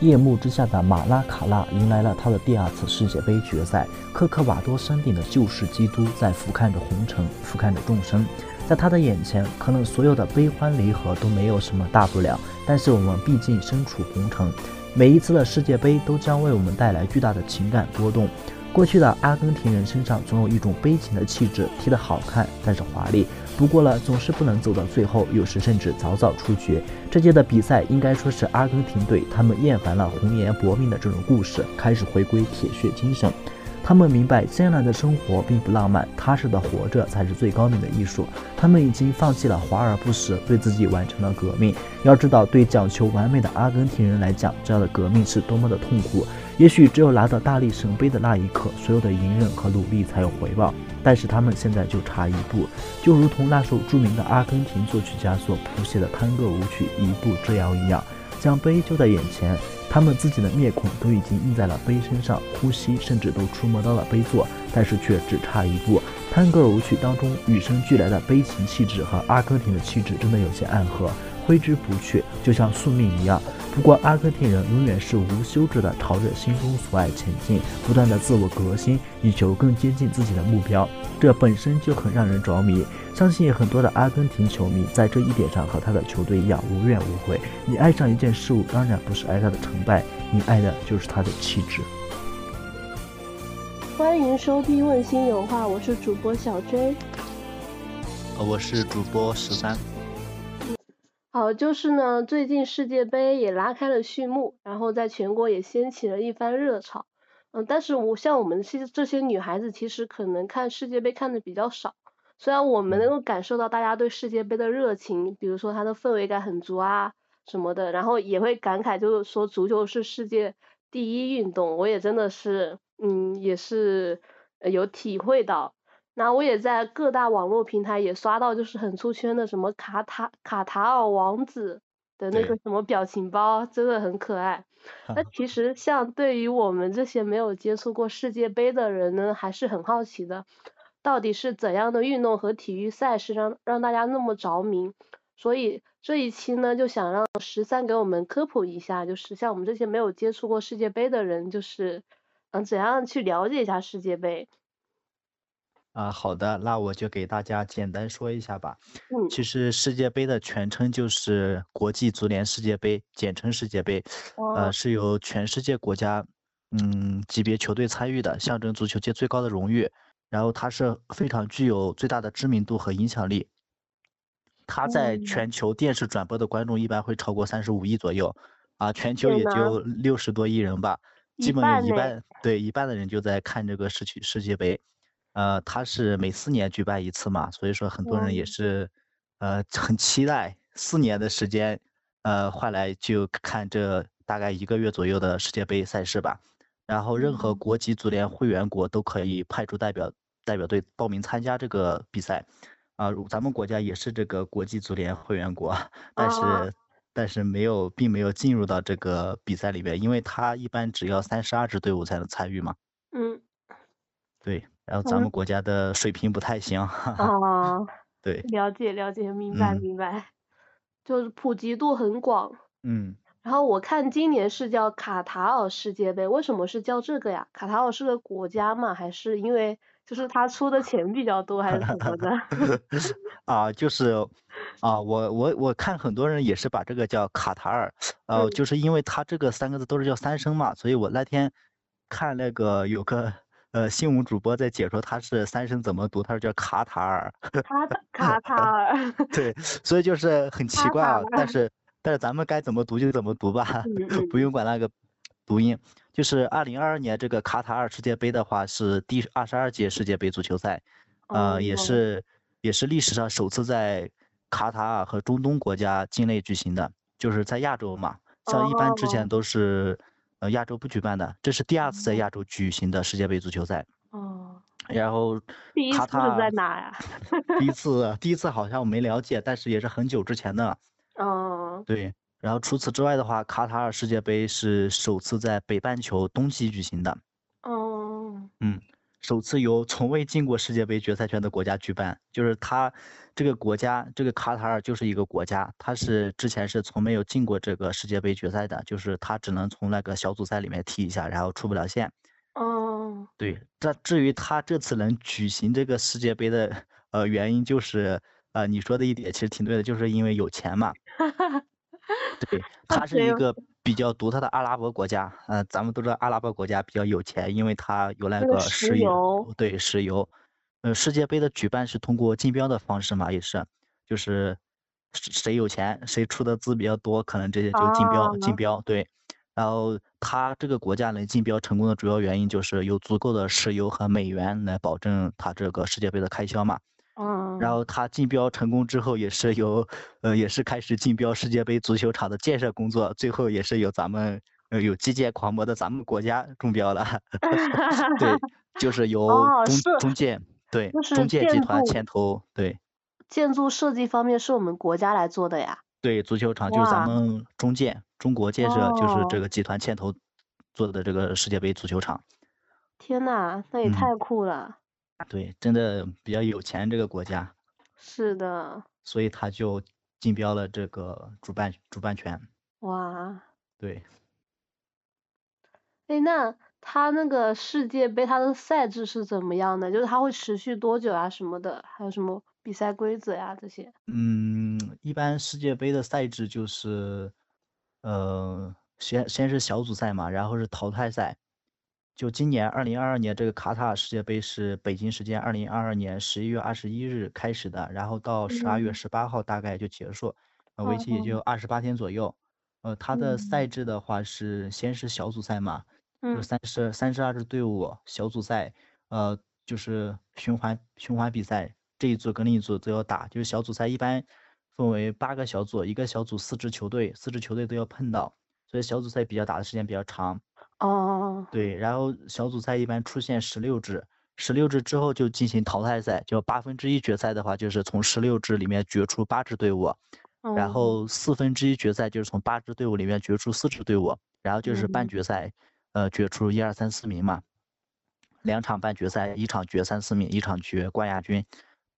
夜幕之下的马拉卡纳迎来了他的第二次世界杯决赛。科克瓦多山顶的救世基督在俯瞰着红尘，俯瞰着众生。在他的眼前，可能所有的悲欢离合都没有什么大不了。但是我们毕竟身处红尘，每一次的世界杯都将为我们带来巨大的情感波动。过去的阿根廷人身上总有一种悲情的气质，踢得好看，但是华丽。不过了，总是不能走到最后，有时甚至早早出局。这届的比赛应该说是阿根廷队，他们厌烦了红颜薄命的这种故事，开始回归铁血精神。他们明白艰难的生活并不浪漫，踏实的活着才是最高明的艺术。他们已经放弃了华而不实，对自己完成了革命。要知道，对讲求完美的阿根廷人来讲，这样的革命是多么的痛苦。也许只有拿到大力神杯的那一刻，所有的隐忍和努力才有回报。但是他们现在就差一步，就如同那首著名的阿根廷作曲家所谱写的探戈舞曲《一步之遥》一样，奖杯就在眼前，他们自己的面孔都已经印在了杯身上，呼吸甚至都触摸到了杯座，但是却只差一步。探戈舞曲当中与生俱来的悲情气质和阿根廷的气质真的有些暗合。挥之不去，就像宿命一样。不过，阿根廷人永远是无休止的朝着心中所爱前进，不断的自我革新，以求更接近自己的目标。这本身就很让人着迷。相信很多的阿根廷球迷在这一点上和他的球队一样无怨无悔。你爱上一件事物，当然不是爱他的成败，你爱的就是他的气质。欢迎收听《问心有话》，我是主播小 J，我是主播十三。好，就是呢，最近世界杯也拉开了序幕，然后在全国也掀起了一番热潮。嗯，但是我像我们这这些女孩子，其实可能看世界杯看的比较少。虽然我们能够感受到大家对世界杯的热情，比如说它的氛围感很足啊什么的，然后也会感慨，就是说足球是世界第一运动。我也真的是，嗯，也是有体会到。那我也在各大网络平台也刷到，就是很出圈的什么卡塔卡塔尔王子的那个什么表情包，真的很可爱。那其实像对于我们这些没有接触过世界杯的人呢，还是很好奇的，到底是怎样的运动和体育赛事让让大家那么着迷？所以这一期呢，就想让十三给我们科普一下，就是像我们这些没有接触过世界杯的人，就是嗯怎样去了解一下世界杯。啊，好的，那我就给大家简单说一下吧。嗯，其实世界杯的全称就是国际足联世界杯，简称世界杯。呃，是由全世界国家，嗯，级别球队参与的，象征足球界最高的荣誉。然后它是非常具有最大的知名度和影响力。它在全球电视转播的观众一般会超过三十五亿左右，啊，全球也就六十多亿人吧，基本一半，对，一半的人就在看这个世区世界杯。呃，它是每四年举办一次嘛，所以说很多人也是，呃，很期待四年的时间，呃，换来就看这大概一个月左右的世界杯赛事吧。然后任何国际足联会员国都可以派出代表代表队报名参加这个比赛，啊，咱们国家也是这个国际足联会员国，但是但是没有并没有进入到这个比赛里边，因为它一般只要三十二支队伍才能参与嘛。嗯，对。然后咱们国家的水平不太行。啊，对，了解了解，明白明白，就是普及度很广。嗯。然后我看今年是叫卡塔尔世界杯，为什么是叫这个呀？卡塔尔是个国家嘛，还是因为就是他出的钱比较多，还是什么的？啊，就是，啊，我我我看很多人也是把这个叫卡塔尔，呃，就是因为他这个三个字都是叫三声嘛，所以我那天看那个有个。呃，新闻主播在解说他是三声怎么读，他说叫卡塔尔。卡 卡塔尔。对，所以就是很奇怪啊。但是但是咱们该怎么读就怎么读吧，不用管那个读音。就是二零二二年这个卡塔尔世界杯的话，是第二十二届世界杯足球赛，呃，也是也是历史上首次在卡塔尔和中东国家境内举行的，就是在亚洲嘛。像一般之前都是。呃，亚洲不举办的，这是第二次在亚洲举行的世界杯足球赛。哦。然后，第一次在哪呀？第一次，第一次好像我没了解，但是也是很久之前的。哦。对。然后除此之外的话，卡塔尔世界杯是首次在北半球冬季举行的。哦。嗯。首次由从未进过世界杯决赛圈的国家举办，就是他这个国家，这个卡塔尔就是一个国家，他是之前是从没有进过这个世界杯决赛的，就是他只能从那个小组赛里面踢一下，然后出不了线。哦，对，这至于他这次能举行这个世界杯的呃原因，就是呃你说的一点其实挺对的，就是因为有钱嘛。对，他是一个。比较独特的阿拉伯国家，呃，咱们都知道阿拉伯国家比较有钱，因为它有那个石油，对石油。呃，世界杯的举办是通过竞标的方式嘛，也是，就是谁有钱，谁出的资比较多，可能这些就竞标竞标。对，然后他这个国家能竞标成功的主要原因就是有足够的石油和美元来保证他这个世界杯的开销嘛。嗯，然后他竞标成功之后，也是由，呃，也是开始竞标世界杯足球场的建设工作，最后也是由咱们，呃，有基建狂魔的咱们国家中标了，对，就是由中中建，对，中建集团牵头，对，建筑设计方面是我们国家来做的呀，对，足球场就是咱们中建，中国建设就是这个集团牵头做的这个世界杯足球场，天呐，那也太酷了。对，真的比较有钱这个国家，是的，所以他就竞标了这个主办主办权。哇，对。哎，那他那个世界杯，他的赛制是怎么样的？就是他会持续多久啊什么的？还有什么比赛规则呀这些？嗯，一般世界杯的赛制就是，呃，先先是小组赛嘛，然后是淘汰赛。就今年二零二二年这个卡塔尔世界杯是北京时间二零二二年十一月二十一日开始的，然后到十二月十八号大概就结束，呃，为期也就二十八天左右。呃，它的赛制的话是先是小组赛嘛，就三十三十二支队伍小组赛，呃，就是循环循环比赛，这一组跟另一组都要打，就是小组赛一般分为八个小组，一个小组四支球队，四支球队都要碰到，所以小组赛比较打的时间比较长。哦，对，然后小组赛一般出现十六支，十六支之后就进行淘汰赛，就八分之一决赛的话，就是从十六支里面决出八支队伍，然后四分之一决赛就是从八支队伍里面决出四支队伍，然后就是半决赛，呃，决出一二三四名嘛，两场半决赛，一场决三四名，一场决冠亚军，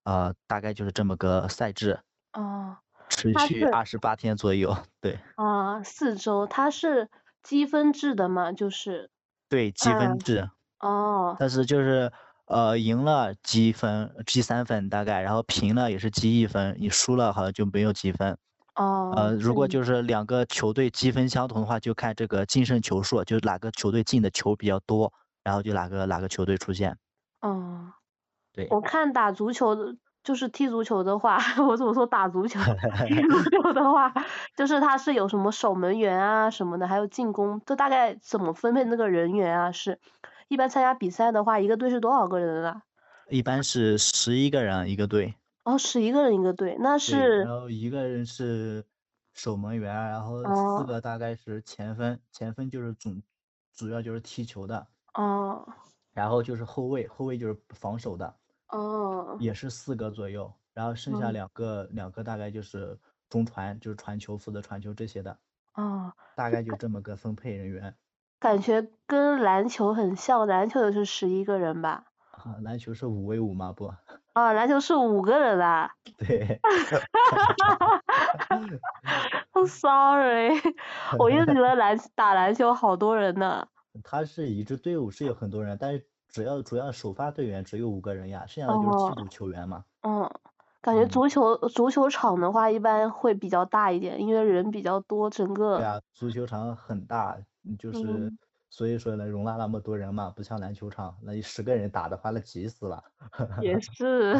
呃，大概就是这么个赛制。哦，持续二十八天左右，对。啊，四周，它是。积分制的嘛，就是对积分制哦，但是就是呃赢了积分积三分大概，然后平了也是积一分，你输了好像就没有积分哦。呃，如果就是两个球队积分相同的话，就看这个净胜球数，就是哪个球队进的球比较多，然后就哪个哪个球队出现。哦，对，我看打足球的。就是踢足球的话，我怎么说打足球？踢足球的话，就是他是有什么守门员啊什么的，还有进攻，这大概怎么分配那个人员啊？是，一般参加比赛的话，一个队是多少个人啊？一般是十一个人一个队。哦，十一个人一个队，那是。然后一个人是守门员，然后四个大概是前锋，前锋就是总主要就是踢球的。哦。然后就是后卫，后卫就是防守的。哦，也是四个左右，然后剩下两个，两个大概就是中传，就是传球负责传球这些的。哦，大概就这么个分配人员。感觉跟篮球很像，篮球也是十一个人吧？啊，篮球是五 v 五吗？不。啊，篮球是五个人啊。对。Sorry，我一直觉得篮打篮球好多人呢。他是一支队伍是有很多人，但是。主要主要首发队员只有五个人呀，剩下的就是替补球员嘛。嗯，感觉足球足球场的话一般会比较大一点，因为人比较多，整个。对啊，足球场很大，就是所以说能容纳那么多人嘛，不像篮球场，那十个人打的话那挤死了。也 是，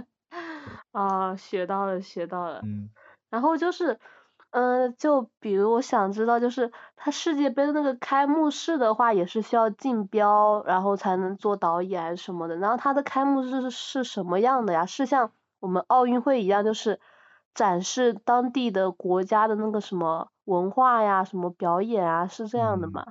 啊，学到了学到了。嗯。然后就是。嗯，就比如我想知道，就是他世界杯的那个开幕式的话，也是需要竞标，然后才能做导演什么的。然后他的开幕式是什么样的呀？是像我们奥运会一样，就是展示当地的国家的那个什么文化呀、什么表演啊，是这样的吗？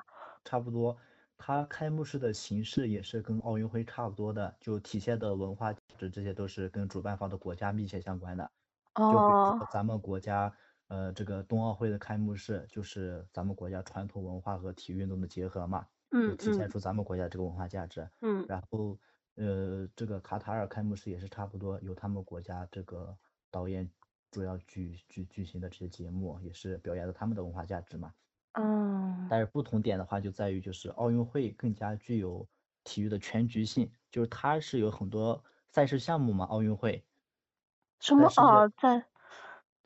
差不多，他开幕式的形式也是跟奥运会差不多的，就体现的文化这这些都是跟主办方的国家密切相关的。哦。就比如咱们国家。呃，这个冬奥会的开幕式就是咱们国家传统文化和体育运动的结合嘛。嗯，体现出咱们国家这个文化价值。嗯，然后呃，这个卡塔尔开幕式也是差不多，由他们国家这个导演主要举举举行的这些节目，也是表扬了他们的文化价值嘛。嗯。但是不同点的话，就在于就是奥运会更加具有体育的全局性，就是它是有很多赛事项目嘛，奥运会。什么啊？在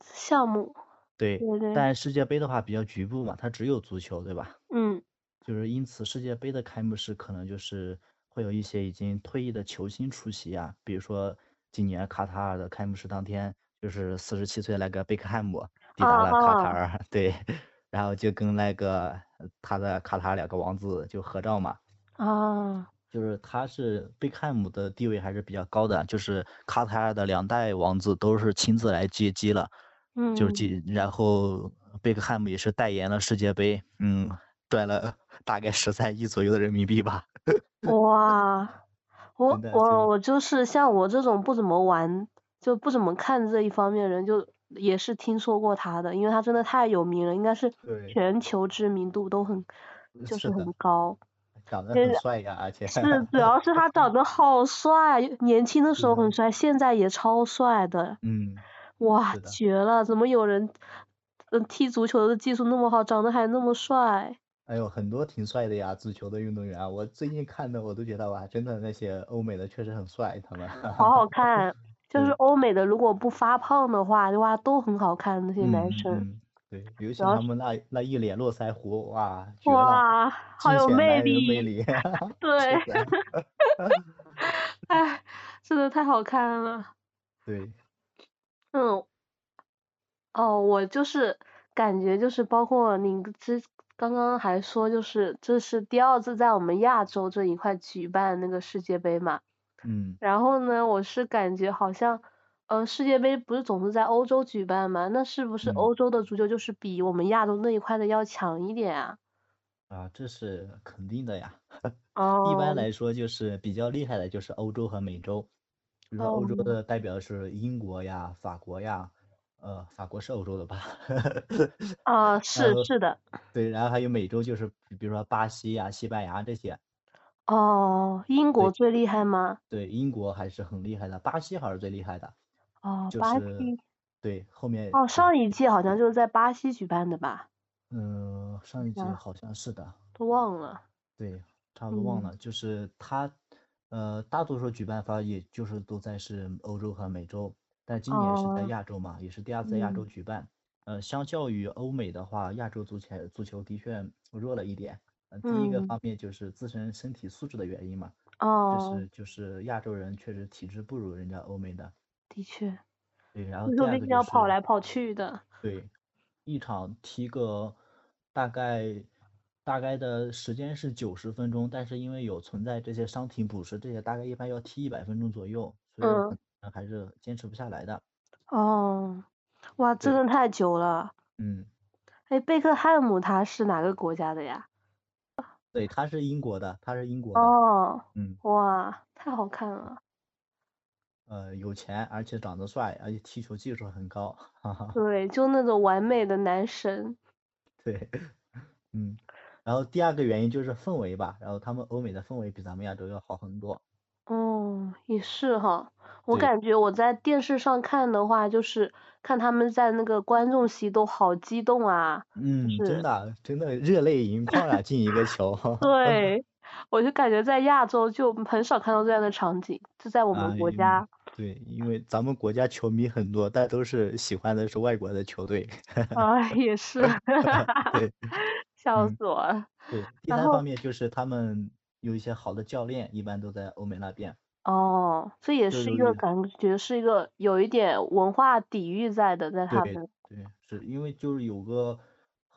项目。对，对但世界杯的话比较局部嘛，它只有足球，对吧？嗯，就是因此世界杯的开幕式可能就是会有一些已经退役的球星出席啊，比如说今年卡塔尔的开幕式当天，就是四十七岁那个贝克汉姆抵达了卡塔尔，对，然后就跟那个他的卡塔尔两个王子就合照嘛。啊，就是他是贝克汉姆的地位还是比较高的，就是卡塔尔的两代王子都是亲自来接机了。嗯，就是，然后贝克汉姆也是代言了世界杯，嗯，赚了大概十三亿左右的人民币吧。哇，我我我就是像我这种不怎么玩，就不怎么看这一方面人，就也是听说过他的，因为他真的太有名了，应该是全球知名度都很，就是很高。长得很帅呀，而且。是，主要是他长 得好帅，年轻的时候很帅，现在也超帅的。嗯。哇，绝了！怎么有人，嗯，踢足球的技术那么好，长得还那么帅？哎呦，很多挺帅的呀，足球的运动员，我最近看的我都觉得哇，真的那些欧美的确实很帅，他们。好好看，就是欧美的如果不发胖的话，哇，都很好看那些男生。对，尤其他们那那一脸络腮胡，哇，绝了！哇，好有魅力。魅 力。对。哎，真的太好看了。对。嗯，哦，我就是感觉就是包括你之刚刚还说就是这是第二次在我们亚洲这一块举办那个世界杯嘛，嗯，然后呢，我是感觉好像，呃，世界杯不是总是在欧洲举办嘛，那是不是欧洲的足球就是比我们亚洲那一块的要强一点啊？啊，这是肯定的呀。哦。一般来说就是比较厉害的就是欧洲和美洲。比如说欧洲的代表是英国呀、法国呀，呃，法国是欧洲的吧？啊，是是的。对，然后还有美洲，就是比如说巴西呀、西班牙这些。哦，英国最厉害吗？对，英国还是很厉害的，巴西好像是最厉害的。哦，巴西。对，后面。哦，上一届好像就是在巴西举办的吧？嗯，上一届好像是的。都忘了。对，差不多忘了，就是他。呃，大多数举办方也就是都在是欧洲和美洲，但今年是在亚洲嘛，也是第二次在亚洲举办。呃，相较于欧美的话，亚洲足球足球的确弱了一点。呃，第一个方面就是自身身体素质的原因嘛。哦。就是就是亚洲人确实体质不如人家欧美的。的确。对，然后第二个就是。要跑来跑去的。对，一场踢个大概。大概的时间是九十分钟，但是因为有存在这些伤停补时，这些大概一般要踢一百分钟左右，所以还是坚持不下来的。哦，哇，真的太久了。嗯。哎，贝克汉姆他是哪个国家的呀？对，他是英国的，他是英国的。哦。嗯。哇，太好看了。呃，有钱，而且长得帅，而且踢球技术很高。哈哈。对，就那种完美的男神。对，嗯。然后第二个原因就是氛围吧，然后他们欧美的氛围比咱们亚洲要好很多。哦，也是哈，我感觉我在电视上看的话，就是看他们在那个观众席都好激动啊。嗯，真的，真的热泪盈眶啊，进一个球。对，我就感觉在亚洲就很少看到这样的场景，就在我们国家。对，因为咱们国家球迷很多，但都是喜欢的是外国的球队。啊，也是。对。笑死我了。对，第三方面就是他们有一些好的教练，一般都在欧美那边。哦，这也是一个感觉，是一个有一点文化底蕴在的，在他们。对，是因为就是有个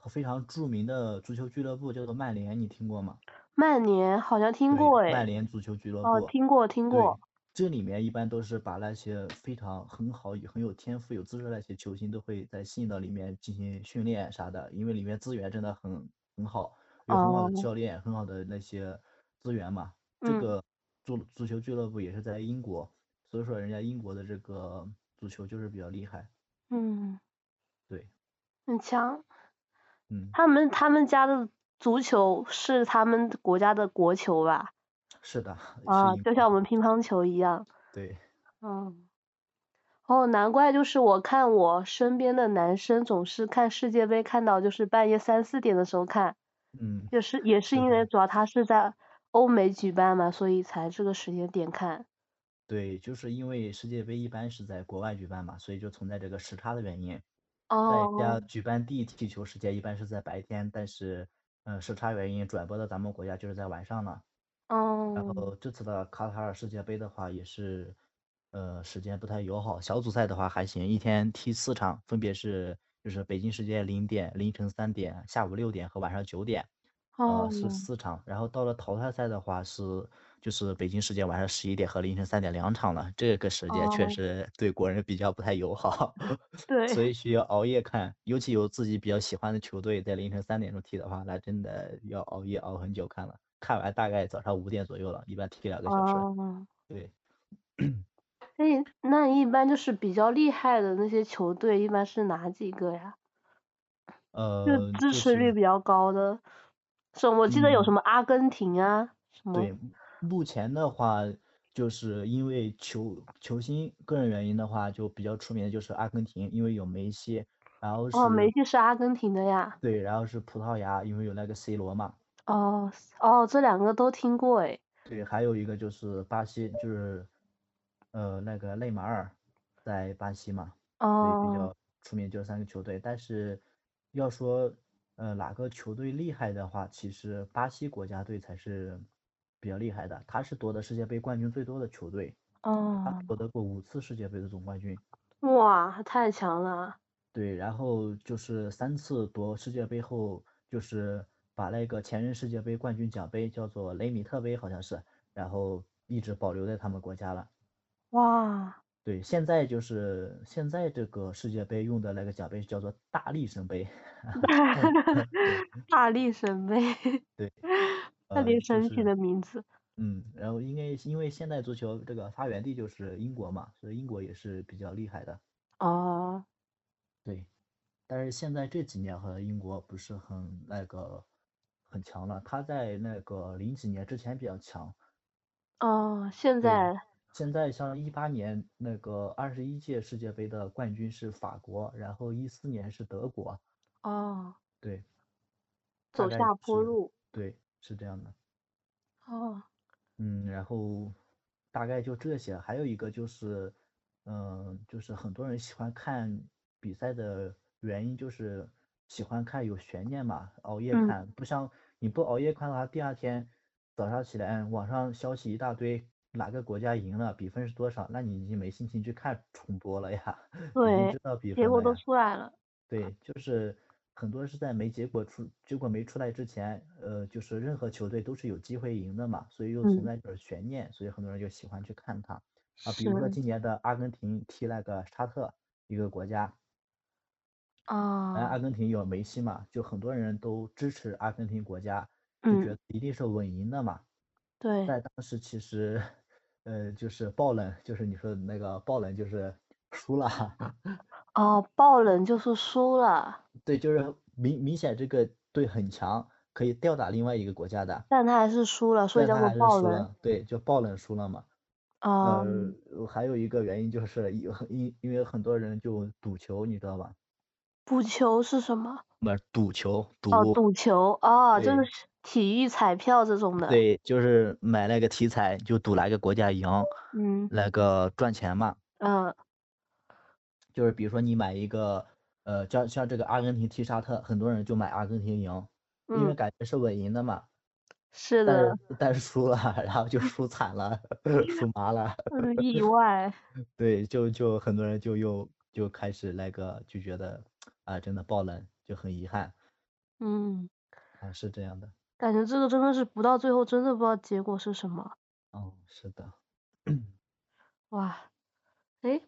非常著名的足球俱乐部叫做曼联，你听过吗？曼联好像听过哎。曼联足球俱乐部。哦，听过听过。这里面一般都是把那些非常很好、很有天赋、有资质的那些球星都会在吸引到里面进行训练啥的，因为里面资源真的很很好，有很好的教练、很好的那些资源嘛。这个足足球俱乐部也是在英国，所以说人家英国的这个足球就是比较厉害。嗯，对，很强。嗯。他们他们家的足球是他们国家的国球吧？是的。啊，就像我们乒乓球一样。对。嗯。哦，难怪就是我看我身边的男生总是看世界杯，看到就是半夜三四点的时候看。嗯。也是也是因为主要他是在欧美举办嘛，所以才这个时间点看。对，就是因为世界杯一般是在国外举办嘛，所以就存在这个时差的原因。哦。在家举办地踢球时间一般是在白天，但是嗯时差原因转播到咱们国家就是在晚上了。哦。然后这次的卡塔尔世界杯的话也是。呃，时间不太友好。小组赛的话还行，一天踢四场，分别是就是北京时间零点、凌晨三点、下午六点和晚上九点，呃是四场。然后到了淘汰赛的话是就是北京时间晚上十一点和凌晨三点两场了，这个时间确实对国人比较不太友好。对。所以需要熬夜看，尤其有自己比较喜欢的球队在凌晨三点钟踢的话，那真的要熬夜熬很久看了。看完大概早上五点左右了，一般踢两个小时。哦。对。哎，那一般就是比较厉害的那些球队，一般是哪几个呀？呃，就支持率比较高的，是，我记得有什么阿根廷啊，什么。对，目前的话，就是因为球球星个人原因的话，就比较出名的就是阿根廷，因为有梅西，然后是。哦，梅西是阿根廷的呀。对，然后是葡萄牙，因为有那个 C 罗嘛。哦哦，这两个都听过哎。对，还有一个就是巴西，就是。呃，那个内马尔在巴西嘛，所以比较出名，就是三个球队。但是要说呃哪个球队厉害的话，其实巴西国家队才是比较厉害的，他是夺得世界杯冠军最多的球队。哦。他夺得过五次世界杯的总冠军。哇，太强了。对，然后就是三次夺世界杯后，就是把那个前任世界杯冠军奖杯叫做雷米特杯，好像是，然后一直保留在他们国家了。哇，对，现在就是现在这个世界杯用的那个奖杯叫做大力神杯 大力神杯，对，特别神奇的名字。嗯，然后因为因为现代足球这个发源地就是英国嘛，所以英国也是比较厉害的。哦，对，但是现在这几年和英国不是很那个很强了，他在那个零几年之前比较强。哦，现在。现在像一八年那个二十一届世界杯的冠军是法国，然后一四年是德国。哦。对。走下坡路。对，是这样的。哦。嗯，然后大概就这些，还有一个就是，嗯，就是很多人喜欢看比赛的原因就是喜欢看有悬念嘛，熬夜看，不像你不熬夜看的话，第二天早上起来网上消息一大堆。哪个国家赢了，比分是多少？那你已经没心情去看重播了呀。对，知道比分结果都出来了。对，就是很多是在没结果出，结果没出来之前，呃，就是任何球队都是有机会赢的嘛，所以又存在着悬念，所以很多人就喜欢去看它。啊，比如说今年的阿根廷踢那个沙特一个国家。啊。阿根廷有梅西嘛，就很多人都支持阿根廷国家，就觉得一定是稳赢的嘛。对。在当时其实。呃，就是爆冷，就是你说的那个爆冷，就是输了。哦，爆冷就是输了。对，就是明明显这个队很强，可以吊打另外一个国家的。但他还是输了，所以叫做爆冷。对，就爆冷输了嘛。哦。呃，还有一个原因就是有因因为很多人就赌球，你知道吧？赌球是什么？不是，赌球，赌。哦，赌球哦，就是。体育彩票这种的，对，就是买那个体彩，就赌哪个国家赢，嗯，那个赚钱嘛。嗯。就是比如说你买一个，呃，像像这个阿根廷踢沙特，很多人就买阿根廷赢，因为感觉是稳赢的嘛。是的。但是输了，然后就输惨了，输麻了。意外。对，就就很多人就又就开始那个就觉得啊，真的爆冷，就很遗憾。嗯。啊，是这样的。感觉这个真的是不到最后，真的不知道结果是什么。哦，是的。哇，哎，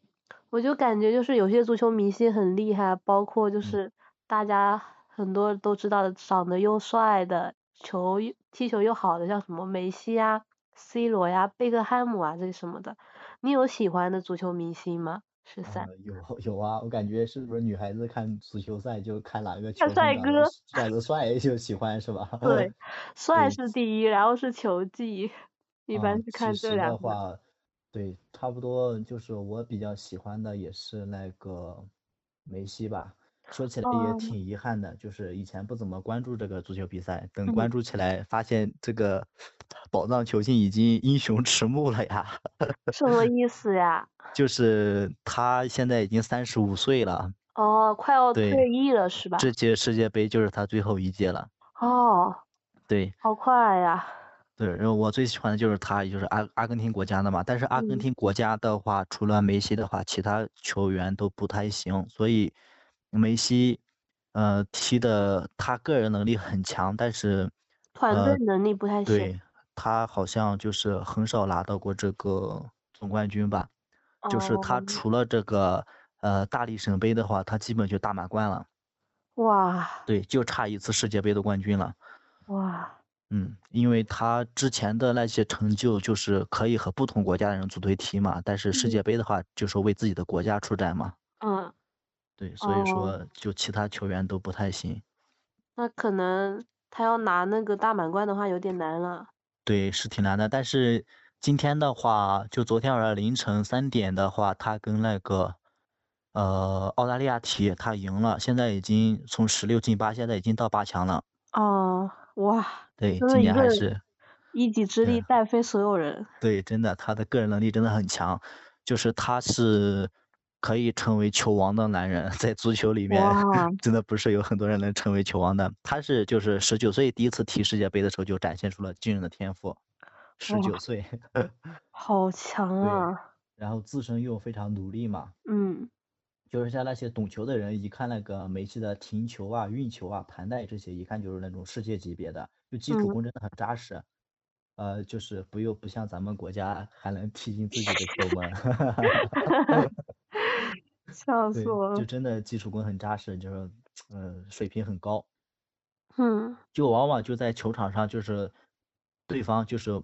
我就感觉就是有些足球明星很厉害，包括就是大家很多都知道的，长得又帅的，球踢球又好的，像什么梅西呀、C 罗呀、贝克汉姆啊这些什么的。你有喜欢的足球明星吗？是赛？有 有啊，我感觉是不是女孩子看足球赛就看哪个球星帅哥长得帅就喜欢是吧？对，帅是第一，然后是球技，一般是看这两个。对，差不多就是我比较喜欢的也是那个梅西吧。说起来也挺遗憾的，就是以前不怎么关注这个足球比赛，等关注起来，发现这个宝藏球星已经英雄迟暮了呀。什么意思呀？就是他现在已经三十五岁了。哦，快要退役了是吧？这届世界杯就是他最后一届了。哦。对。好快呀。对，然后我最喜欢的就是他，就是阿阿根廷国家的嘛。但是阿根廷国家的话，除了梅西的话，其他球员都不太行。所以梅西，呃，踢的他个人能力很强，但是团队能力不太行。对，他好像就是很少拿到过这个总冠军吧。就是他除了这个呃大力神杯的话，他基本就大满贯了。哇。对，就差一次世界杯的冠军了。哇。嗯，因为他之前的那些成就就是可以和不同国家的人组队踢嘛，但是世界杯的话就是为自己的国家出战嘛。嗯，对，所以说就其他球员都不太行。那可能他要拿那个大满贯的话有点难了。对，是挺难的。但是今天的话，就昨天晚上凌晨三点的话，他跟那个呃澳大利亚踢，他赢了，现在已经从十六进八，现在已经到八强了。哦。哇，对，今年还是一己之力带飞所有人。对，真的，他的个人能力真的很强，就是他是可以成为球王的男人，在足球里面真的不是有很多人能成为球王的。他是就是十九岁第一次踢世界杯的时候就展现出了惊人的天赋，十九岁，好强啊！然后自身又非常努力嘛，嗯。就是像那些懂球的人，一看那个梅西的停球啊、运球啊、盘带这些，一看就是那种世界级别的，就基础功真的很扎实。呃，就是不又不像咱们国家还能踢进自己的球门。笑死我了。就真的基础功很扎实，就是嗯水平很高。嗯。就往往就在球场上，就是对方就是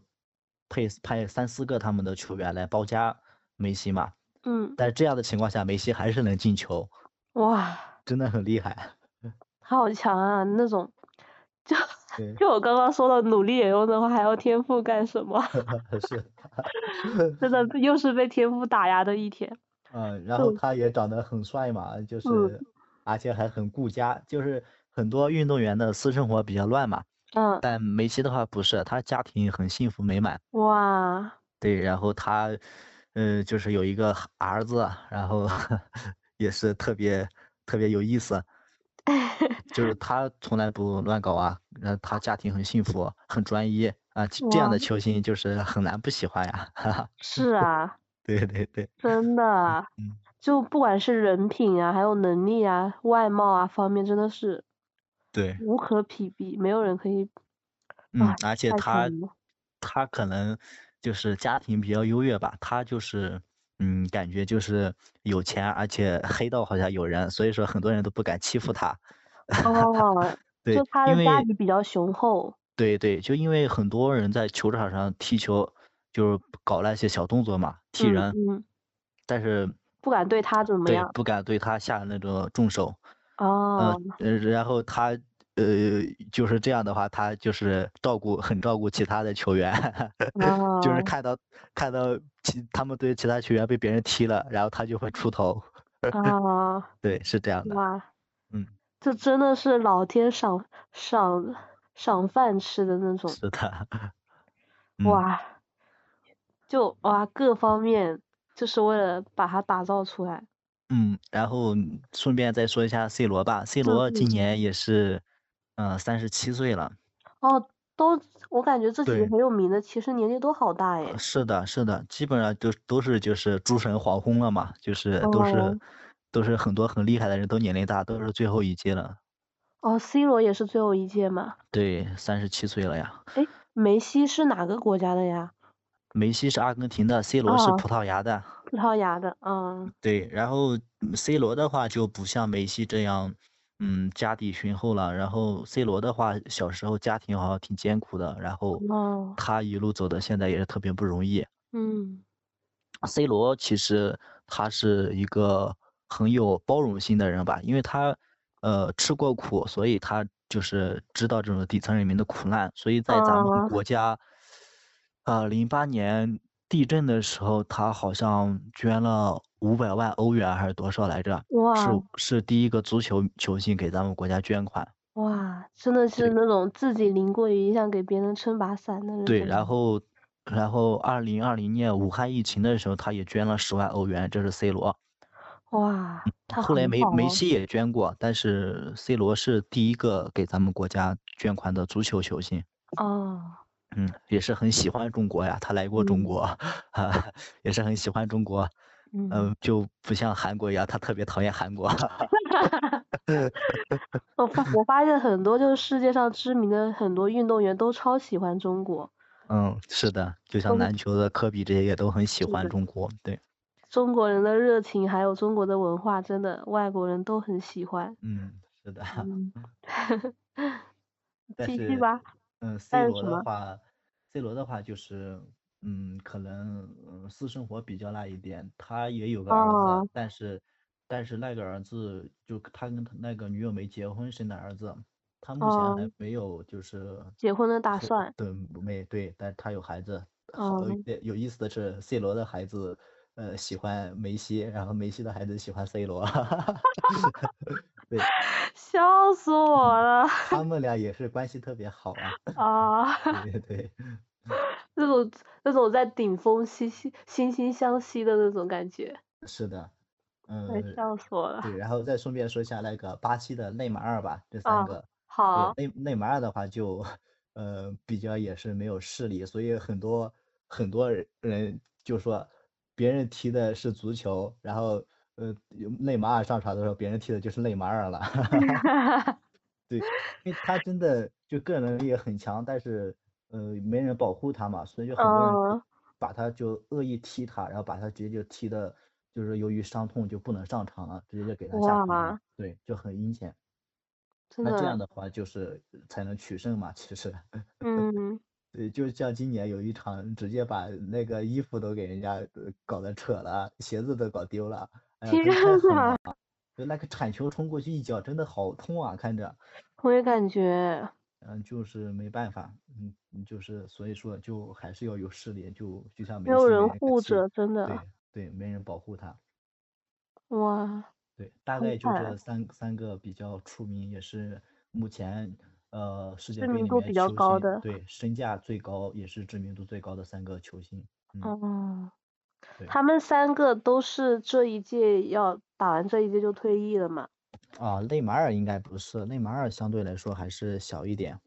配派三四个他们的球员来包夹梅西嘛。嗯，在这样的情况下，梅西还是能进球，哇，真的很厉害，好强啊！那种，就就我刚刚说的努力也用的话，还要天赋干什么？是，真的又是被天赋打压的一天。嗯，然后他也长得很帅嘛，就是，而且还很顾家，就是很多运动员的私生活比较乱嘛。嗯。但梅西的话不是，他家庭很幸福美满。哇。对，然后他。嗯，就是有一个儿子，然后 也是特别特别有意思，就是他从来不乱搞啊，然后他家庭很幸福，很专一啊，这样的球星就是很难不喜欢呀。是啊。对对对。真的。就不管是人品啊，还有能力啊，外貌啊方面，真的是。对。无可匹比，没有人可以。嗯，而且他他可能。就是家庭比较优越吧，他就是，嗯，感觉就是有钱，而且黑道好像有人，所以说很多人都不敢欺负他。哦，对，就他的家底比较雄厚。对对，就因为很多人在球场上踢球，就是搞那些小动作嘛，踢人，但是不敢对他怎么样，不敢对他下那种重手。哦。嗯，然后他。呃，就是这样的话，他就是照顾很照顾其他的球员，就是看到看到其他们队其他球员被别人踢了，然后他就会出头。啊，对，是这样的。哇，嗯，这真的是老天赏赏赏饭吃的那种。是的。哇，就哇各方面就是为了把它打造出来。嗯，然后顺便再说一下 C 罗吧，C 罗今年也是。嗯，三十七岁了。哦，都我感觉这几个很有名的，其实年纪都好大哎。是的，是的，基本上都都是就是诸神黄昏了嘛，就是都是都是很多很厉害的人都年龄大，都是最后一届了。哦，C 罗也是最后一届嘛？对，三十七岁了呀。哎，梅西是哪个国家的呀？梅西是阿根廷的，C 罗是葡萄牙的。葡萄牙的，嗯。对，然后 C 罗的话就不像梅西这样。嗯，家底雄厚了。然后 C 罗的话，小时候家庭好像挺艰苦的，然后他一路走的，现在也是特别不容易。嗯，C 罗其实他是一个很有包容心的人吧，因为他呃吃过苦，所以他就是知道这种底层人民的苦难，所以在咱们国家，呃，零八年地震的时候，他好像捐了五百万欧元还是多少来着？哇！是是第一个足球球星给咱们国家捐款。哇，真的是那种自己淋过雨，想给别人撑把伞的人。对，然后。然后，二零二零年武汉疫情的时候，他也捐了十万欧元，这是 C 罗。哇，他后来梅梅西也捐过，但是 C 罗是第一个给咱们国家捐款的足球球星。哦。嗯，也是很喜欢中国呀，他来过中国，也是很喜欢中国。嗯。就不像韩国一样，他特别讨厌韩国。我发我发现很多就是世界上知名的很多运动员都超喜欢中国。嗯，是的，就像篮球的科比这些也都很喜欢中国，对。中国人的热情还有中国的文化，真的外国人都很喜欢。嗯，是的。继续吧。嗯，C 罗的话，C 罗的话就是，嗯，可能私生活比较那一点，他也有个儿子，但是，但是那个儿子就他跟他那个女友没结婚生的儿子。他目前还没有就是结婚的打算，对，没对，但他有孩子。哦。有意思的是，C 罗的孩子呃喜欢梅西，然后梅西的孩子喜欢 C 罗。哈哈哈哈哈。对。笑死我了。他们俩也是关系特别好啊。啊。对对。那种那种在顶峰惺惺惺惺相惜的那种感觉。是的。嗯。笑死我了。对，然后再顺便说一下那个巴西的内马尔吧，这三个。好，内内马尔的话就，呃，比较也是没有势力，所以很多很多人就说，别人踢的是足球，然后呃，内马尔上场的时候，别人踢的就是内马尔了。对，因为他真的就个人能力也很强，但是呃，没人保护他嘛，所以就很多人把他就恶意踢他，然后把他直接就踢的，就是由于伤痛就不能上场了，直接就给他下场，对，就很阴险。那这样的话就是才能取胜嘛，其实。嗯。对，就像今年有一场，直接把那个衣服都给人家搞得扯了，鞋子都搞丢了。天呐！就那个铲球冲过去一脚，真的好痛啊，看着。我也感觉。嗯，就是没办法，嗯，就是所以说，就还是要有势力，就就像没有人护着，真的。对对，没人保护他。哇。对，大概就这三三个比较出名，也是目前呃世界杯里面球星对身价最高，也是知名度最高的三个球星。哦，他们三个都是这一届要打完这一届就退役了嘛？啊，内马尔应该不是，内马尔相对来说还是小一点。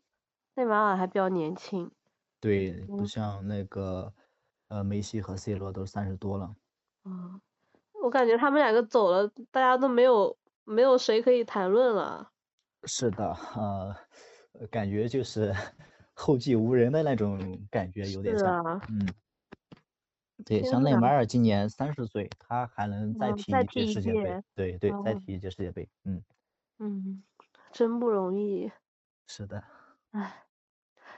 内马尔还比较年轻。对，不像那个呃梅西和 C 罗都三十多了。嗯。我感觉他们两个走了，大家都没有没有谁可以谈论了。是的，呃，感觉就是 后继无人的那种感觉，有点像。嗯。对，像内马尔今年三十岁，他还能再踢一届世界杯。对对，再踢一届世界杯。嗯。嗯，真不容易。是的。唉，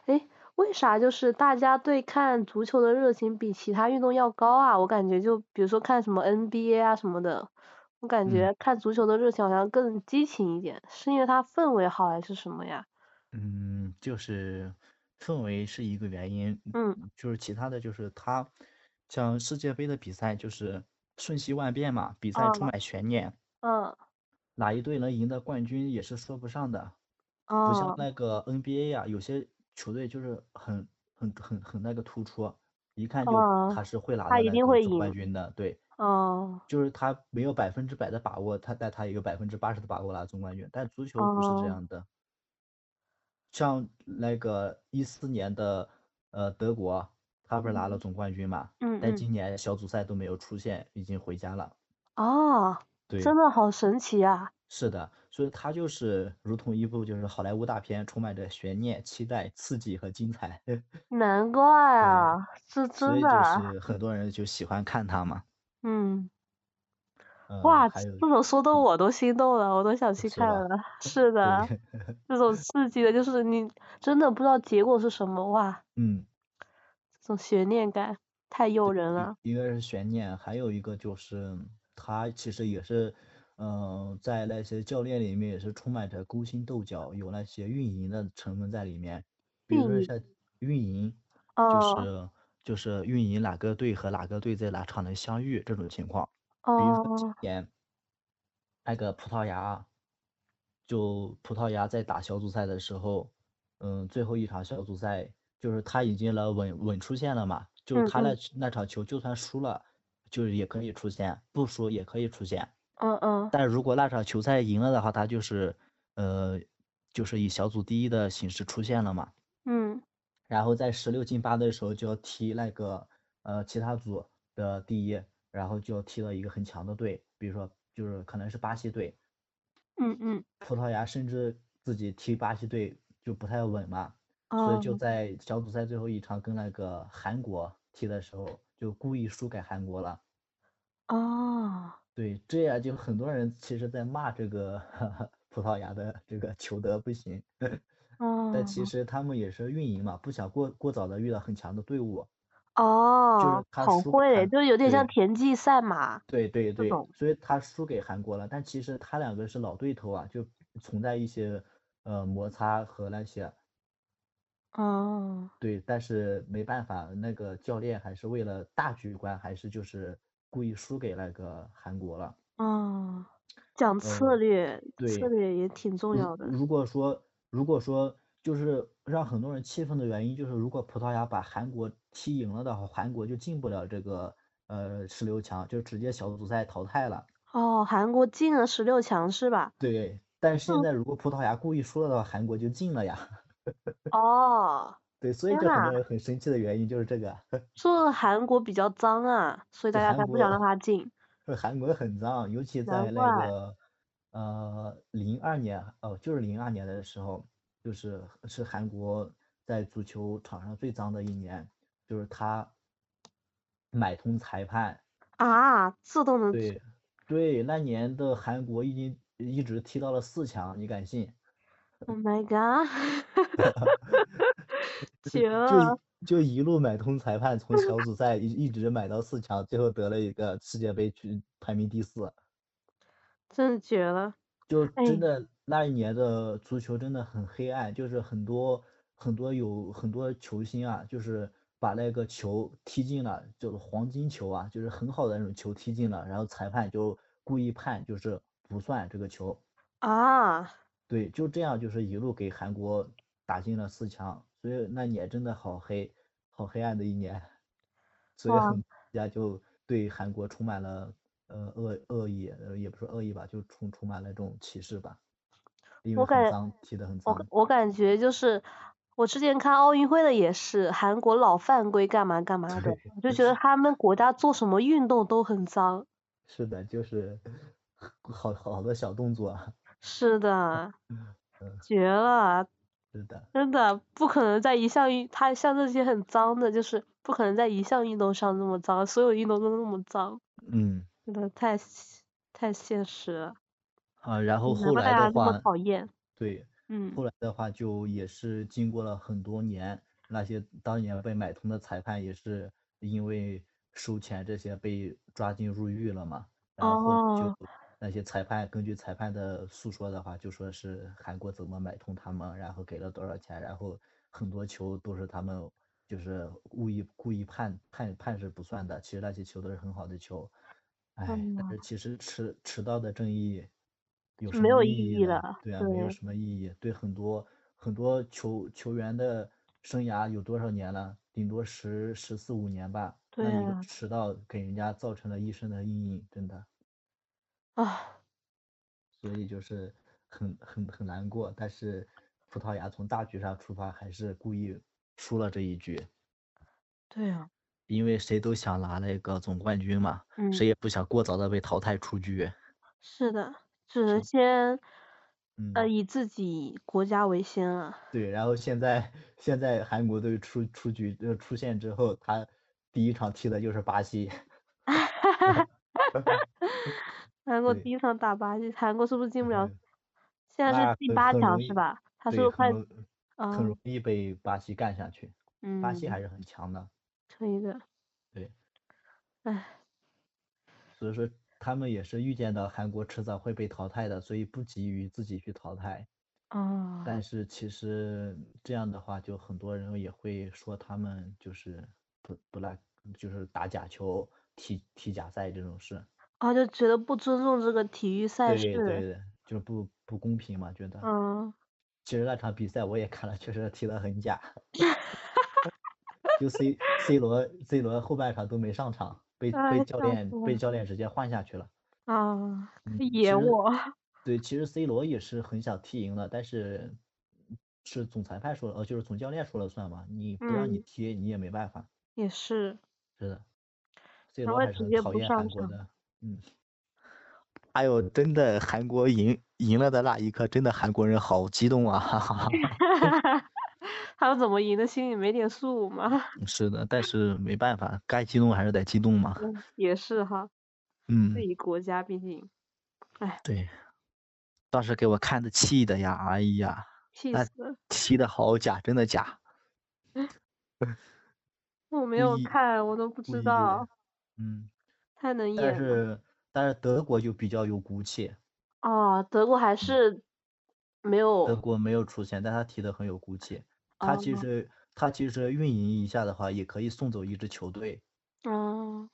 哎。为啥就是大家对看足球的热情比其他运动要高啊？我感觉就比如说看什么 NBA 啊什么的，我感觉看足球的热情好像更激情一点，是因为它氛围好还是什么呀？嗯，就是氛围是一个原因，嗯，就是其他的就是它像世界杯的比赛就是瞬息万变嘛，比赛充满悬念，嗯，哪一队能赢得冠军也是说不上的，不像那个 NBA 呀，有些。球队就是很很很很那个突出，一看就他是会拿到总冠军的，对，哦，就是他没有百分之百的把握，他但他也有百分之八十的把握拿总冠军，但足球不是这样的，像那个一四年的呃德国，他不是拿了总冠军嘛，嗯，但今年小组赛都没有出现，已经回家了，哦，对，真的好神奇啊。是的，所以他就是如同一部就是好莱坞大片，充满着悬念、期待、刺激和精彩。难怪啊，是真的。所以就是很多人就喜欢看他嘛。嗯。哇，这种说的我都心动了，我都想去看了。是的。这种刺激的，就是你真的不知道结果是什么哇。嗯。这种悬念感。太诱人了。一个是悬念，还有一个就是他其实也是，嗯，在那些教练里面也是充满着勾心斗角，有那些运营的成分在里面。比如说像运营，就是就是运营哪个队和哪个队在哪场能相遇这种情况。比如说今年那个葡萄牙，就葡萄牙在打小组赛的时候，嗯，最后一场小组赛就是他已经了稳稳出线了嘛，就是他那那场球就算输了，就是也可以出线，不输也可以出线。嗯嗯。但如果那场球赛赢了的话，他就是呃，就是以小组第一的形式出现了嘛。嗯。然后在十六进八的时候就要踢那个呃其他组的第一，然后就要踢到一个很强的队，比如说就是可能是巴西队。嗯嗯。葡萄牙甚至自己踢巴西队就不太稳嘛，所以就在小组赛最后一场跟那个韩国踢的时候，就故意输给韩国了。哦。对，这样就很多人其实在骂这个 葡萄牙的这个球德不行。但其实他们也是运营嘛，不想过过早的遇到很强的队伍。哦，就是他好会，就是有点像田忌赛马。对对对，所以他输给韩国了。但其实他两个是老对头啊，就存在一些呃摩擦和那些。哦。对，但是没办法，那个教练还是为了大局观，还是就是故意输给那个韩国了。哦，讲策略，策略也挺重要的。如果说。如果说就是让很多人气愤的原因，就是如果葡萄牙把韩国踢赢了的话，韩国就进不了这个呃十六强，就直接小组赛淘汰了。哦，韩国进了十六强是吧？对，但是现在如果葡萄牙故意输了的话，韩国就进了呀。哦。对，所以就很多人很生气的原因就是这个。说韩国比较脏啊，所以大家才不想让他进。韩国很脏，尤其在那个。呃，零二年哦，就是零二年的时候，就是是韩国在足球场上最脏的一年，就是他买通裁判啊，这都能对对，那年的韩国已经一直踢到了四强，你敢信？Oh my god！就就一路买通裁判，从小组赛 一一直买到四强，最后得了一个世界杯，去排名第四。真的绝了！就真的那一年的足球真的很黑暗，就是很多很多有很多球星啊，就是把那个球踢进了，就是黄金球啊，就是很好的那种球踢进了，然后裁判就故意判就是不算这个球啊。对，就这样就是一路给韩国打进了四强，所以那年真的好黑，好黑暗的一年，所以很大家就对韩国充满了。呃，恶恶意，呃，也不是恶意吧，就充充满了这种歧视吧。因为很脏，踢得很脏。我我感觉就是，我之前看奥运会的也是，韩国老犯规干嘛干嘛的，我就觉得 他们国家做什么运动都很脏。是的，就是 好好多小动作。是的。绝了。是的。真的不可能在一项运，他像这些很脏的，就是不可能在一项运动上那么脏，所有运动都那么脏。嗯。真的太太现实了啊！然后后来的话，讨厌。对，嗯，后来的话就也是经过了很多年，那些当年被买通的裁判也是因为收钱这些被抓进入狱了嘛。然后就那些裁判根据裁判的诉说的话，就说是韩国怎么买通他们，然后给了多少钱，然后很多球都是他们就是故意故意判判判是不算的，其实那些球都是很好的球。哎，但是其实迟迟到的正义有什么意义了？对啊，没有什么意义。对很多很多球球员的生涯有多少年了？顶多十十四五年吧。对啊。迟到给人家造成了一生的阴影，真的。啊。所以就是很很很难过，但是葡萄牙从大局上出发，还是故意输了这一局。对啊。因为谁都想拿那个总冠军嘛，谁也不想过早的被淘汰出局。是的，只能先，呃，以自己国家为先啊。对，然后现在现在韩国队出出局呃出现之后，他第一场踢的就是巴西。韩国第一场打巴西，韩国是不是进不了？现在是第八强是吧？他是快，很容易被巴西干下去。巴西还是很强的。可以的。对，唉，所以说他们也是预见到韩国迟早会被淘汰的，所以不急于自己去淘汰。哦。但是其实这样的话，就很多人也会说他们就是不不来，就是打假球、踢踢假赛这种事。啊，就觉得不尊重这个体育赛事。对对对，就是不不公平嘛，觉得。嗯。其实那场比赛我也看了，确实踢得很假。就 C C 罗 C 罗后半场都没上场，被被教练被教练直接换下去了。啊，演我。对，其实 C 罗也是很想踢赢的，但是是总裁判说了，呃，就是总教练说了算嘛，你不让你踢，你也没办法。也是。是的。C 罗还是很讨厌韩国的，嗯。还有真的韩国赢赢了的那一刻，真的韩国人好激动啊！哈哈哈。他们怎么赢的，心里没点数吗？是的，但是没办法，该激动还是得激动嘛。也是哈。嗯。自己国家毕竟，哎。对。当时给我看的气的呀，哎呀。气死。踢的好假，真的假。我没有看，我都不知道。嗯。太能演。但是。但是德国就比较有骨气，哦，德国还是没有，德国没有出现，但他踢的很有骨气。他其实他其实运营一下的话，也可以送走一支球队。哦。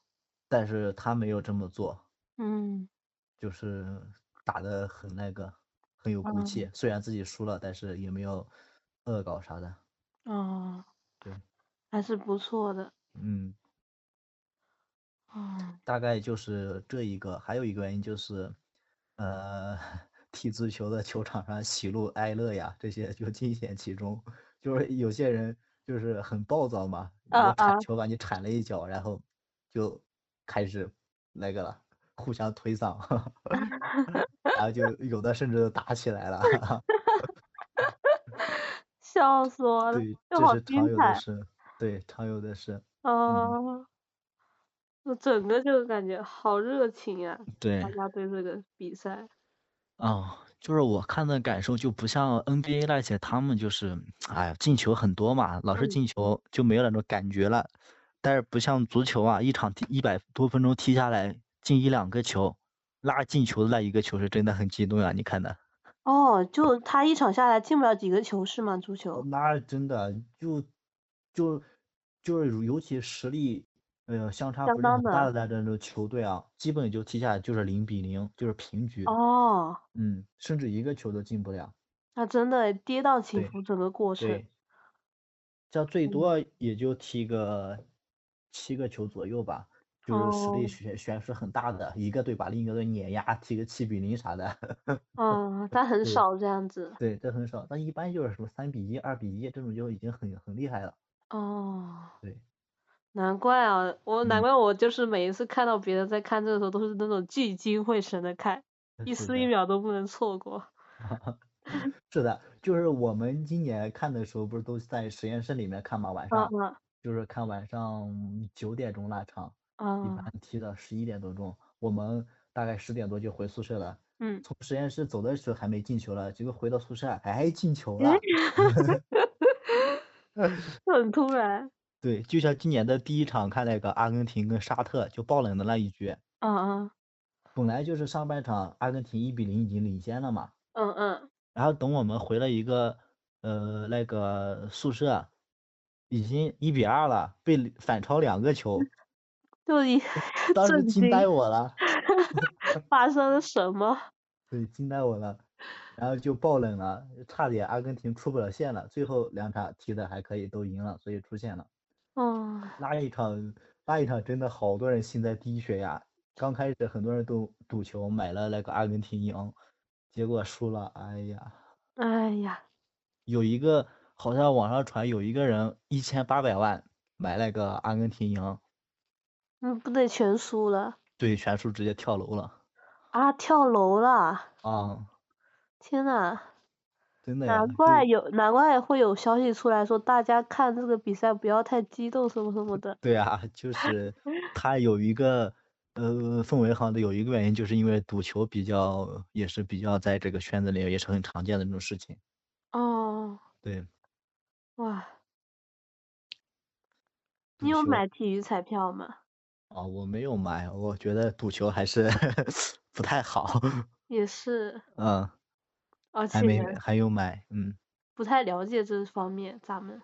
但是他没有这么做。嗯。就是打的很那个，很有骨气。虽然自己输了，但是也没有恶搞啥的。哦。对。还是不错的。嗯。哦，大概就是这一个，还有一个原因就是，呃，踢足球的球场上喜怒哀乐呀，这些就尽显其中。就是有些人就是很暴躁嘛，铲球把你铲了一脚，然后就开始那个了，互相推搡，然后就 有的甚至打起来了。笑死我了，对，这是常有的事，对，常有的事。哦。我整个就感觉好热情呀！对，大家对这个比赛。哦，就是我看的感受就不像 NBA 那些，他们就是，哎呀，进球很多嘛，老是进球就没有那种感觉了。但是不像足球啊，一场踢一百多分钟踢下来进一两个球，那进球的那一个球是真的很激动啊！你看的。哦，就他一场下来进不了几个球是吗？足球？那真的就就就是尤其实力。呃，相差不是很大的那种球队啊，基本就踢下来就是零比零，就是平局。哦。嗯，甚至一个球都进不了。那真的跌宕起伏整个过程。对。这最多也就踢个七个球左右吧，就是实力悬悬殊很大的，一个队把另一个队碾压，踢个七比零啥的。嗯，但很 少这样子。对，这很少，但一般就是什么三比一、二比一这种就已经很很厉害了。哦。对。难怪啊，我难怪我就是每一次看到别人在看这个时候，都是那种聚精会神的看，一丝一秒都不能错过。是的，就是我们今年看的时候，不是都在实验室里面看嘛，晚上，就是看晚上九点钟那场，一般踢到十一点多钟，我们大概十点多就回宿舍了。嗯。从实验室走的时候还没进球了，结果回到宿舍，哎，进球了。很突然。对，就像今年的第一场看那个阿根廷跟沙特就爆冷的那一局，嗯嗯，本来就是上半场阿根廷一比零已经领先了嘛，嗯嗯，然后等我们回了一个呃那个宿舍，已经一比二了，被反超两个球，就一当时惊呆我了，发生了什么？对，惊呆我了，然后就爆冷了，差点阿根廷出不了线了，最后两场踢的还可以，都赢了，所以出线了。哦，那一场，那一场真的好多人心在滴血呀！刚开始很多人都赌球买了那个阿根廷赢，结果输了，哎呀，哎呀，有一个好像网上传有一个人一千八百万买那个阿根廷赢，嗯，不得全输了？对，全输直接跳楼了。啊，跳楼了！啊，天呐！难怪有，难怪会有消息出来说，大家看这个比赛不要太激动，什么什么的。对啊，就是他有一个呃氛围好的，有一个原因，就是因为赌球比较也是比较在这个圈子里也是很常见的这种事情。哦。对。哇。你有买体育彩票吗？哦，我没有买，我觉得赌球还是 不太好。也是。嗯。而。还没还有买，嗯。不太了解这方面，咱们。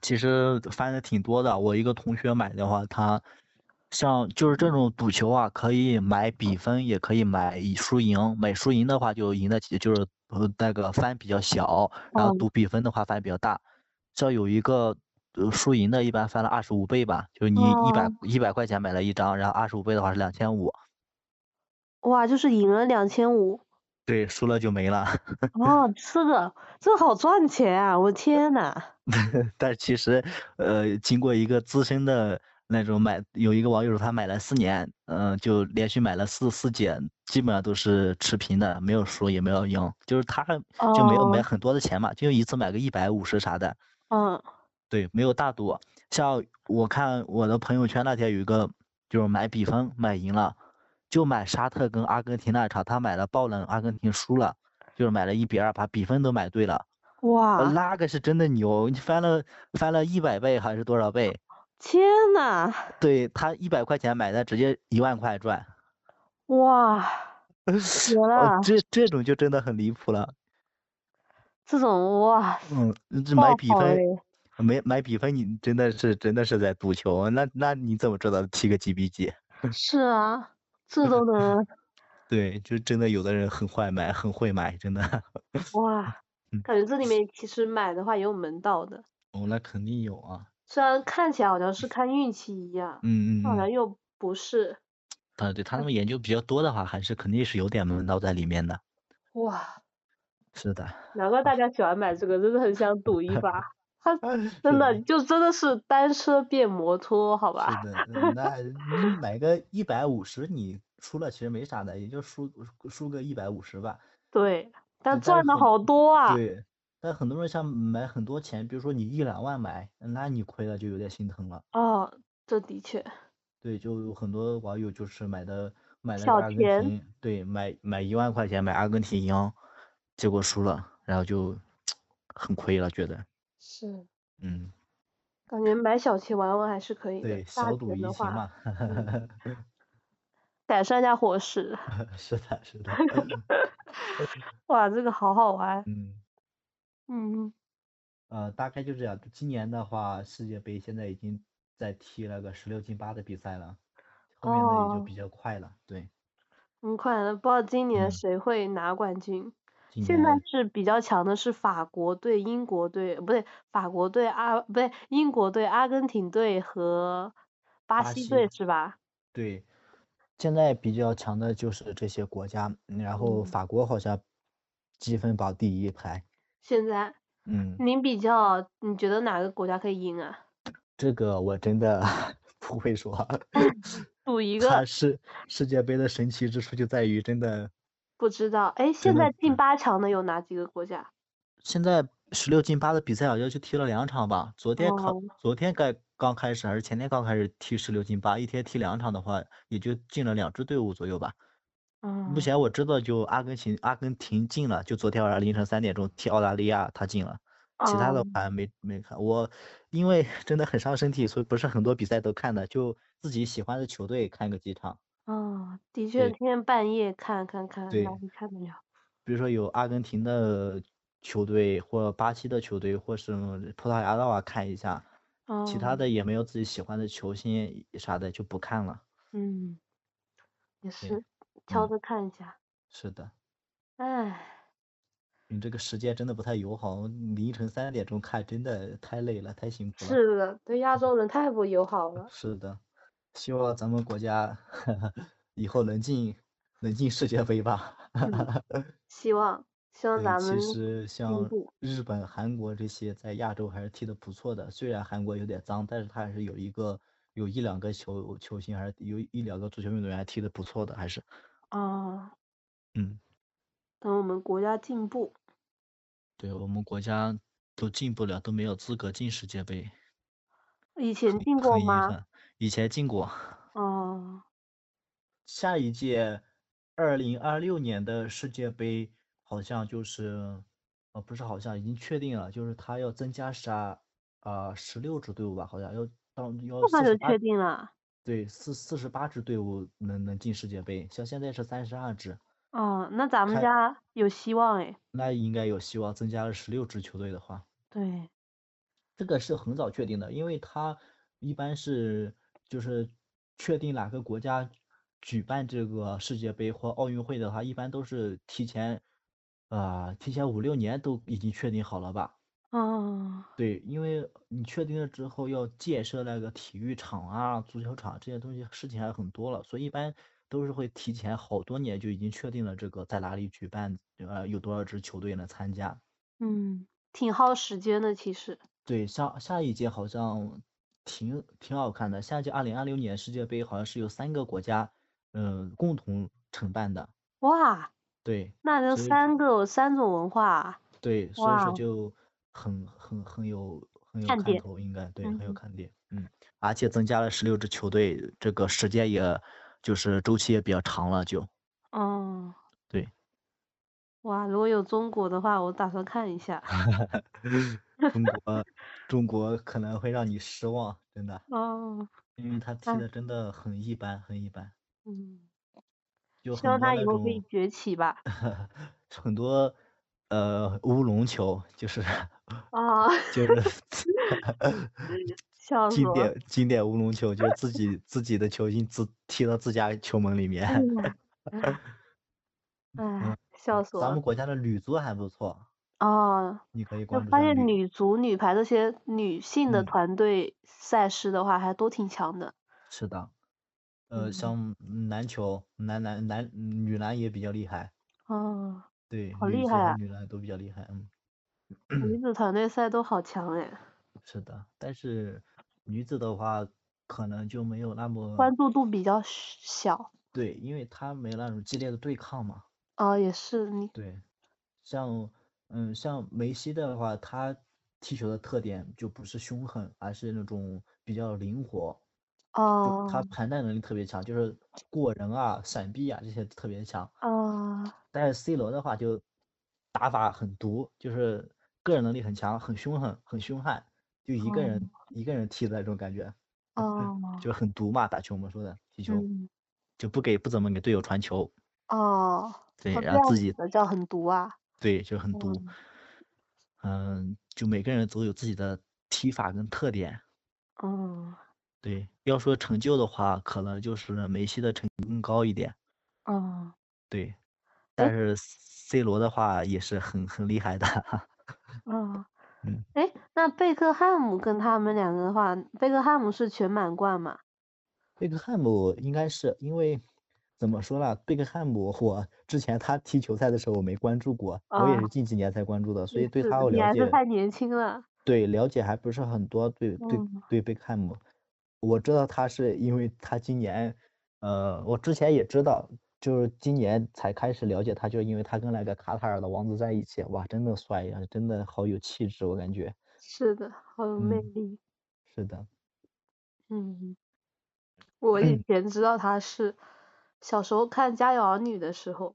其实翻的挺多的，我一个同学买的话，他像就是这种赌球啊，可以买比分，也可以买输赢。买输赢的话，就赢的就是呃那个翻比较小，然后赌比分的话翻比较大。像有一个呃输赢的，一般翻了二十五倍吧，就是你一百一百块钱买了一张，然后二十五倍的话是两千五。哇，就是赢了两千五。对，输了就没了。哦，这个这个好赚钱啊！我天呐。但其实，呃，经过一个资深的那种买，有一个网友说他买了四年，嗯，就连续买了四四届，基本上都是持平的，没有输也没有赢，就是他就没有买很多的钱嘛，就一次买个一百五十啥的。嗯。对，没有大赌。像我看我的朋友圈那天有一个，就是买比分买赢了。就买沙特跟阿根廷那场，他买了爆冷，阿根廷输了，就是买了一比二，把比分都买对了。哇，那个是真的牛，你翻了翻了一百倍还是多少倍？天呐！对他一百块钱买的，直接一万块赚。哇，绝了！这这种就真的很离谱了。这种哇，嗯，这买比分，买买比分，你真的是真的是在赌球，那那你怎么知道踢个几比几？是啊。这都能，对，就真的有的人很会买，很会买，真的。哇，感觉这里面其实买的话也有门道的。哦，那肯定有啊。虽然看起来好像是看运气一样，嗯嗯，好像又不是。啊，对他们研究比较多的话，还是肯定是有点门道在里面的。哇。是的。难怪大家喜欢买这个，真的很想赌一把。他真的就真的是单车变摩托，好吧？是的，那你买个一百五十，你输了其实没啥的，也就输输个一百五十吧。对，但赚的好多啊。对，但很多人想买很多钱，比如说你一两万买，那你亏了就有点心疼了。哦，这的确。对，就有很多网友就是买的买了阿根廷，对，买买一万块钱买阿根廷赢，结果输了，然后就 很亏了，觉得。是，嗯，感觉买小钱玩玩还是可以的，对，小赌怡情嘛，改善一下伙食。是的，是的。哇，这个好好玩。嗯。嗯。呃，大概就这样。今年的话，世界杯现在已经在踢那个十六进八的比赛了，后面的也就比较快了，对。很快了，不知道今年谁会拿冠军。现在是比较强的是法国队、英国队，不对，法国队、阿不对，英国队、阿根廷队和巴西队是吧？对，现在比较强的就是这些国家，然后法国好像积分榜第一排。现在，嗯，您比较，你觉得哪个国家可以赢啊？这个我真的 不会说。赌一个。是世界杯的神奇之处就在于真的。不知道，哎，现在进八强的有哪几个国家？现在十六进八的比赛好像就踢了两场吧。昨天刚，昨天该刚开始还是前天刚开始踢十六进八，一天踢两场的话，也就进了两支队伍左右吧。嗯。目前我知道就阿根廷，阿根廷进了，就昨天晚上凌晨三点钟踢澳大利亚，他进了。其他的还没没看。我因为 真的很伤身体，所以不是很多比赛都看的，就自己喜欢的球队看个几场。哦，的确，天天半夜看看看，哪里看得了？比如说有阿根廷的球队，或巴西的球队，或是葡萄牙的话看一下，其他的也没有自己喜欢的球星啥的就不看了。嗯，也是，挑着看一下。是的。唉。你这个时间真的不太友好，凌晨三点钟看真的太累了，太辛苦了。是的，对亚洲人太不友好了。是的。希望咱们国家 以后能进能进世界杯吧。希望希望咱们。其实像日本、韩国这些在亚洲还是踢的不错的，虽然韩国有点脏，但是他还是有一个有一两个球球星，还是有一两个足球运动员踢的不错的，还是。啊。嗯。等我们国家进步。对我们国家都进不了，都没有资格进世界杯。以前进过吗？以前进过，哦。下一届，二零二六年的世界杯好像就是，呃，不是好像已经确定了，就是他要增加啥，啊，十六支队伍吧，好像要到要四十八就确定了。对，四四十八支队伍能能进世界杯，像现在是三十二支。哦，那咱们家有希望哎。那应该有希望，增加了十六支球队的话。对。这个是很早确定的，因为他一般是就是确定哪个国家举办这个世界杯或奥运会的话，一般都是提前，呃，提前五六年都已经确定好了吧。哦，对，因为你确定了之后要建设那个体育场啊、足球场这些东西，事情还很多了，所以一般都是会提前好多年就已经确定了这个在哪里举办，呃，有多少支球队能参加。嗯，挺耗时间的，其实。对，下下一届好像挺挺好看的，下一届二零二六年世界杯好像是由三个国家，嗯，共同承办的。哇。对。那就三个三种文化。对，所以说就。很很很有很有看头，应该对，很有看点，嗯，而且增加了十六支球队，这个时间也就是周期也比较长了，就，哦，对，哇，如果有中国的话，我打算看一下。中国，中国可能会让你失望，真的。哦。因为他踢的真的很一般，很一般。嗯。希望他以后可以崛起吧。很多。呃，乌龙球就是啊，就是 笑 经典经典乌龙球，就是自己自己的球星自踢到自家球门里面。哎，笑死我！咱们国家的女足还不错哦，你可以关注。发现女足、女排这些女性的团队赛事的话，还都挺强的。是的，呃，像篮球，男篮、男女篮也比较厉害。哦。对，好厉害啊！女篮都比较厉害，嗯。女子团队赛都好强哎。是的，但是女子的话，可能就没有那么关注度比较小。对，因为她没有那种激烈的对抗嘛。哦，也是你。对，像嗯，像梅西的话，他踢球的特点就不是凶狠，而是那种比较灵活。哦。他盘带能力特别强，就是过人啊、闪避啊这些特别强。哦。但是 C 罗的话就打法很毒，就是个人能力很强，很凶狠，很凶悍，就一个人一个人踢的那种感觉，哦，就很毒嘛，打球我们说的踢球，就不给不怎么给队友传球，哦，对，然后自己叫很毒啊，对，就很毒，嗯，就每个人都有自己的踢法跟特点，哦，对，要说成就的话，可能就是梅西的成就更高一点，哦，对。但是 C 罗的话也是很很厉害的，哦，嗯，哎，那贝克汉姆跟他们两个的话，贝克汉姆是全满贯嘛？贝克汉姆应该是因为怎么说呢？贝克汉姆我之前他踢球赛的时候我没关注过，我也是近几年才关注的，所以对他我了解。太年轻了。对，了解还不是很多，对对对，贝克汉姆，我知道他是因为他今年，呃，我之前也知道。就是今年才开始了解他，就因为他跟那个卡塔尔的王子在一起，哇，真的帅呀，真的好有气质，我感觉。是的，好有魅力。是的。嗯，我以前知道他是小时候看《家有儿女》的时候，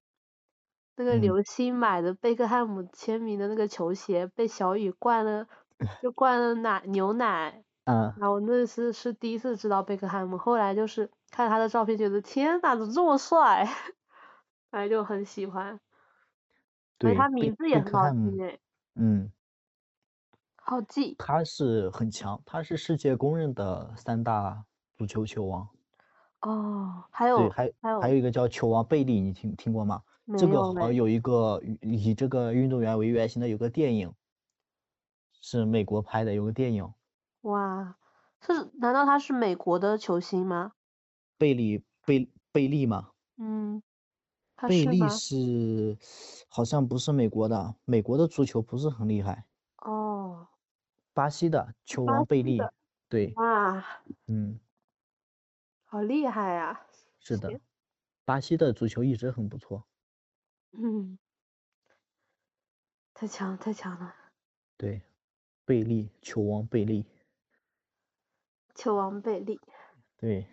那个刘星买的贝克汉姆签名的那个球鞋被小雨灌了，就灌了奶牛奶。嗯。然后那次是第一次知道贝克汉姆，后来就是。看他的照片，觉得天哪，怎么这么帅？反正就很喜欢。对，他名字也很好听诶。嗯。好记。他是很强，他是世界公认的三大足球球王。哦，还有还还有还有一个叫球王贝利，你听听过吗？这个好像有一个以这个运动员为原型的有个电影，是美国拍的，有个电影。哇，是？难道他是美国的球星吗？贝利贝贝利吗？嗯，贝利是好像不是美国的，美国的足球不是很厉害。哦，巴西的球王贝利，对。哇。嗯。好厉害呀！是的，巴西的足球一直很不错。嗯。太强太强了。对，贝利球王贝利。球王贝利。对。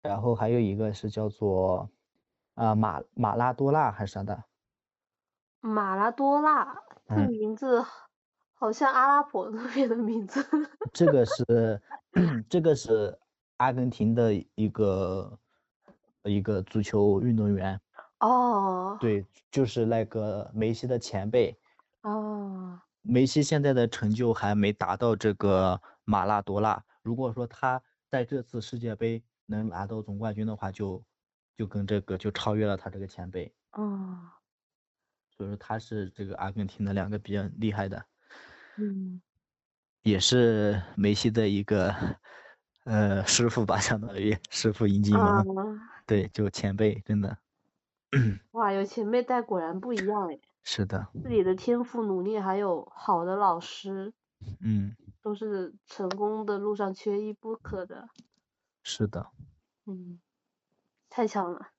然后还有一个是叫做，啊马马拉多纳还是啥的？马拉多纳，这名字好像阿拉伯那边的名字。这个是 这个是阿根廷的一个一个足球运动员。哦。对，就是那个梅西的前辈。哦。梅西现在的成就还没达到这个马拉多纳。如果说他在这次世界杯能拿到总冠军的话，就就跟这个就超越了他这个前辈。哦。所以说他是这个阿根廷的两个比较厉害的。嗯。也是梅西的一个呃师傅吧，相当于师傅引进门。对，就前辈，真的。哇，有前辈带果然不一样哎。是的，自己的天赋、努力，还有好的老师，嗯，都是成功的路上缺一不可的。是的，嗯，太强了，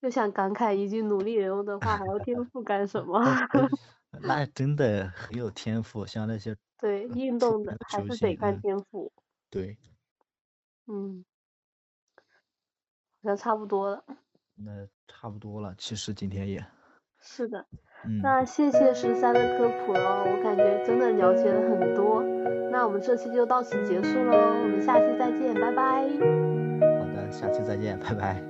又想感慨一句：努力人用的话，还要天赋干什么？那真的很有天赋，像那些对运动的还是得看天赋。对，嗯，好像差不多了。那差不多了，其实今天也。是的。那谢谢十三的科普喽，我感觉真的了解了很多。那我们这期就到此结束喽，我们下期再见，拜拜。好的，下期再见，拜拜。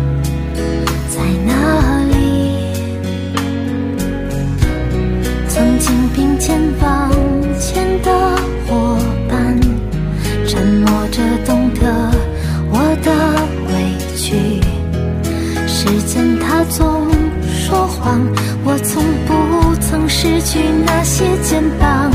我从不曾失去那些肩膀。